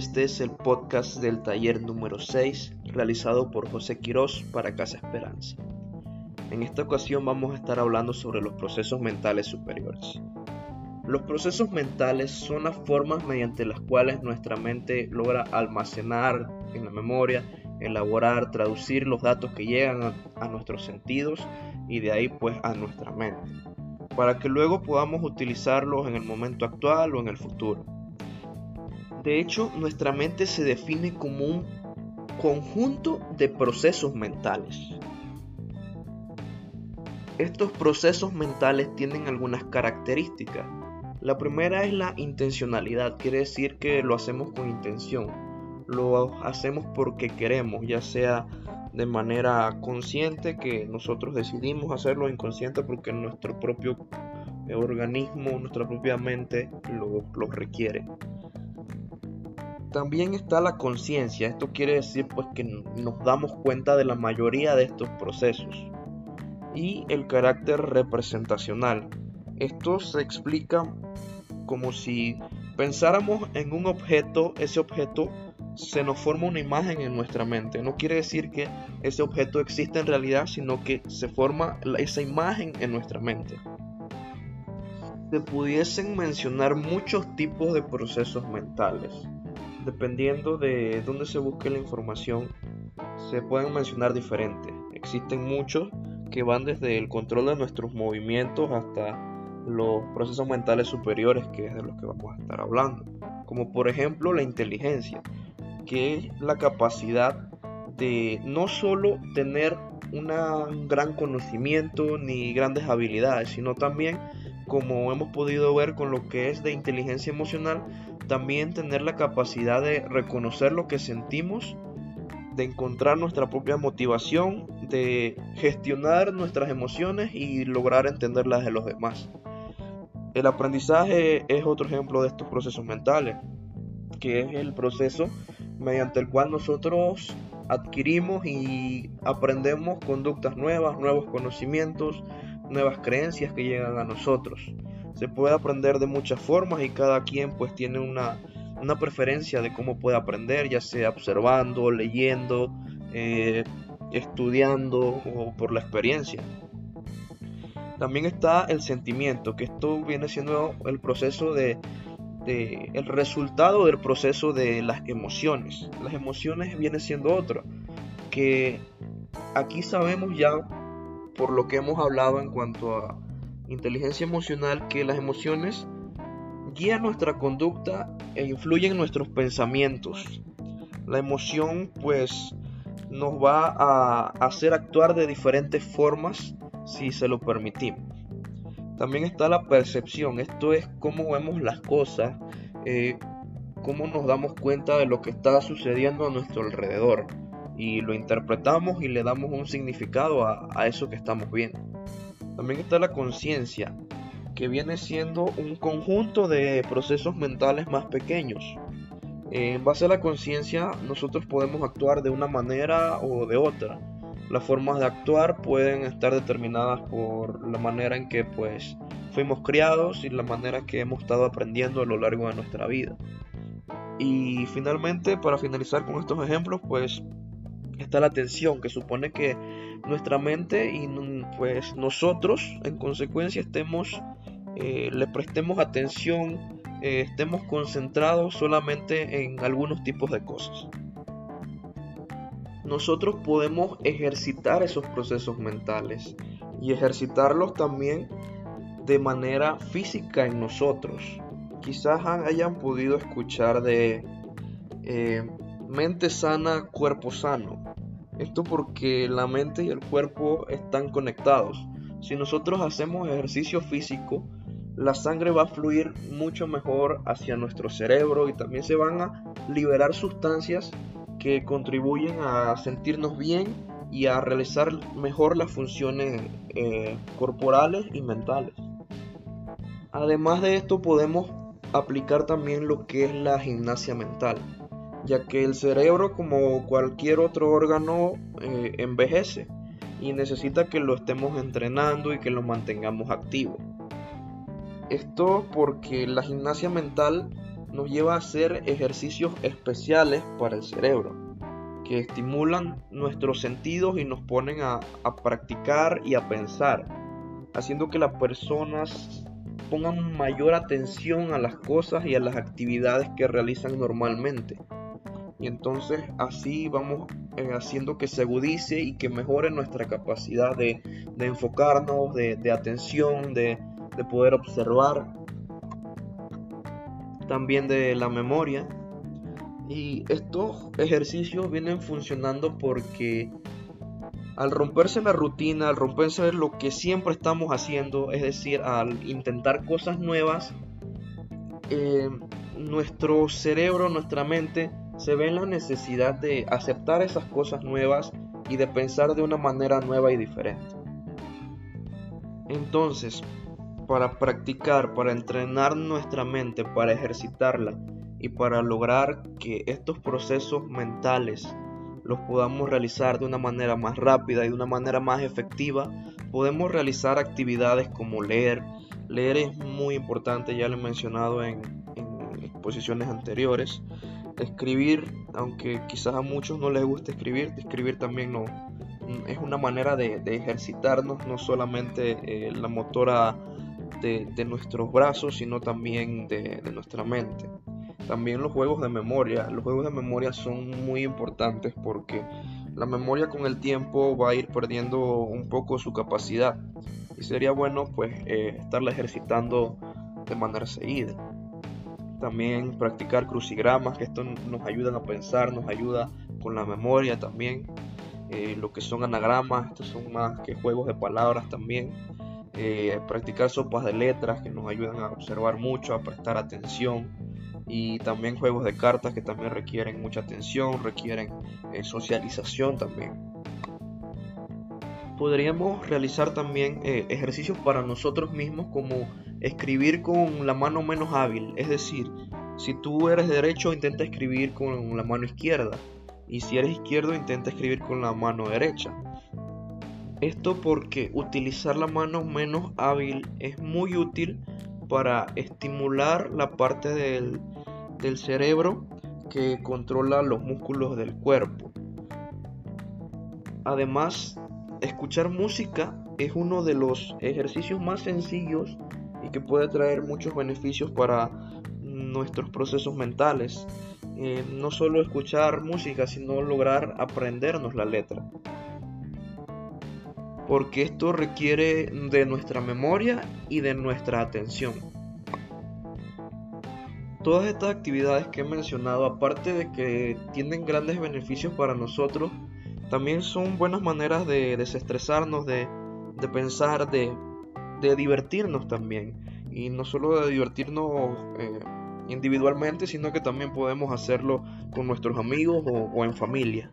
Este es el podcast del taller número 6 realizado por José Quirós para Casa Esperanza. En esta ocasión vamos a estar hablando sobre los procesos mentales superiores. Los procesos mentales son las formas mediante las cuales nuestra mente logra almacenar en la memoria, elaborar, traducir los datos que llegan a, a nuestros sentidos y de ahí pues a nuestra mente, para que luego podamos utilizarlos en el momento actual o en el futuro. De hecho, nuestra mente se define como un conjunto de procesos mentales. Estos procesos mentales tienen algunas características. La primera es la intencionalidad, quiere decir que lo hacemos con intención, lo hacemos porque queremos, ya sea de manera consciente, que nosotros decidimos hacerlo inconsciente porque nuestro propio organismo, nuestra propia mente lo, lo requiere. También está la conciencia, esto quiere decir pues que nos damos cuenta de la mayoría de estos procesos. Y el carácter representacional. Esto se explica como si pensáramos en un objeto, ese objeto se nos forma una imagen en nuestra mente. No quiere decir que ese objeto existe en realidad, sino que se forma esa imagen en nuestra mente. Se pudiesen mencionar muchos tipos de procesos mentales dependiendo de dónde se busque la información, se pueden mencionar diferentes. Existen muchos que van desde el control de nuestros movimientos hasta los procesos mentales superiores, que es de los que vamos a estar hablando. Como por ejemplo la inteligencia, que es la capacidad de no solo tener un gran conocimiento ni grandes habilidades, sino también, como hemos podido ver con lo que es de inteligencia emocional, también tener la capacidad de reconocer lo que sentimos, de encontrar nuestra propia motivación, de gestionar nuestras emociones y lograr entenderlas de los demás. El aprendizaje es otro ejemplo de estos procesos mentales, que es el proceso mediante el cual nosotros adquirimos y aprendemos conductas nuevas, nuevos conocimientos, nuevas creencias que llegan a nosotros se puede aprender de muchas formas y cada quien pues tiene una, preferencia de cómo puede aprender, ya sea observando, leyendo, eh, estudiando o por la experiencia. También está el sentimiento, que esto viene siendo el proceso de, de, el resultado del proceso de las emociones. Las emociones viene siendo otro, que aquí sabemos ya por lo que hemos hablado en cuanto a inteligencia emocional que las emociones guían nuestra conducta e influyen en nuestros pensamientos. La emoción pues nos va a hacer actuar de diferentes formas si se lo permitimos. También está la percepción, esto es cómo vemos las cosas, eh, cómo nos damos cuenta de lo que está sucediendo a nuestro alrededor y lo interpretamos y le damos un significado a eso que estamos viendo. También está la conciencia, que viene siendo un conjunto de procesos mentales más pequeños. En base a la conciencia nosotros podemos actuar de una manera o de otra. Las formas de actuar pueden estar determinadas por la manera en que pues fuimos criados y la manera que hemos estado aprendiendo a lo largo de nuestra vida. Y finalmente, para finalizar con estos ejemplos, pues está la atención, que supone que nuestra mente y pues nosotros en consecuencia estemos eh, le prestemos atención eh, estemos concentrados solamente en algunos tipos de cosas. Nosotros podemos ejercitar esos procesos mentales y ejercitarlos también de manera física en nosotros. Quizás hayan podido escuchar de eh, mente sana cuerpo sano esto porque la mente y el cuerpo están conectados. Si nosotros hacemos ejercicio físico, la sangre va a fluir mucho mejor hacia nuestro cerebro y también se van a liberar sustancias que contribuyen a sentirnos bien y a realizar mejor las funciones eh, corporales y mentales. Además de esto podemos aplicar también lo que es la gimnasia mental ya que el cerebro como cualquier otro órgano eh, envejece y necesita que lo estemos entrenando y que lo mantengamos activo. Esto porque la gimnasia mental nos lleva a hacer ejercicios especiales para el cerebro, que estimulan nuestros sentidos y nos ponen a, a practicar y a pensar, haciendo que las personas pongan mayor atención a las cosas y a las actividades que realizan normalmente. Y entonces así vamos eh, haciendo que se agudice y que mejore nuestra capacidad de, enfocarnos, de, atención, de, de poder observar. También de la memoria. Y estos ejercicios vienen funcionando porque al romperse la rutina, al romperse lo que siempre estamos haciendo, es decir, al intentar cosas nuevas, eh, nuestro cerebro, nuestra mente, se ve en la necesidad de aceptar esas cosas nuevas y de pensar de una manera nueva y diferente. Entonces, para practicar, para entrenar nuestra mente, para ejercitarla y para lograr que estos procesos mentales los podamos realizar de una manera más rápida y de una manera más efectiva, podemos realizar actividades como leer. Leer es muy importante, ya lo he mencionado en, exposiciones anteriores. Escribir, aunque quizás a muchos no les guste escribir, escribir también no, es una manera de, ejercitarnos, no solamente eh, la motora de, nuestros brazos, sino también de nuestra mente. También los juegos de memoria. Los juegos de memoria son muy importantes porque la memoria con el tiempo va a ir perdiendo un poco su capacidad. Y sería bueno pues eh, estarla ejercitando de manera seguida. También practicar crucigramas, que esto nos ayudan a pensar, nos ayuda con la memoria también. Eh, lo que son anagramas, estos son más que juegos de palabras también. Eh, practicar sopas de letras que nos ayudan a observar mucho, a prestar atención y también juegos de cartas que también requieren mucha atención, requieren eh, socialización también. Podríamos realizar también ejercicios para nosotros mismos como escribir con la mano menos hábil, es decir, si tú eres derecho intenta escribir con la mano izquierda y si eres izquierdo intenta escribir con la mano derecha. Esto porque utilizar la mano menos hábil es muy útil para estimular la parte del, del cerebro que controla los músculos del cuerpo. Además, escuchar música es uno de los ejercicios más sencillos y que puede traer muchos beneficios para nuestros procesos mentales. Eh, no solo escuchar música, sino lograr aprendernos la letra. Porque esto requiere de nuestra memoria y de nuestra atención. Todas estas actividades que he mencionado, aparte de que tienen grandes beneficios para nosotros, también son buenas maneras de desestresarnos, de, pensar, de, divertirnos también. Y no solo de divertirnos eh, individualmente, sino que también podemos hacerlo con nuestros amigos o en familia.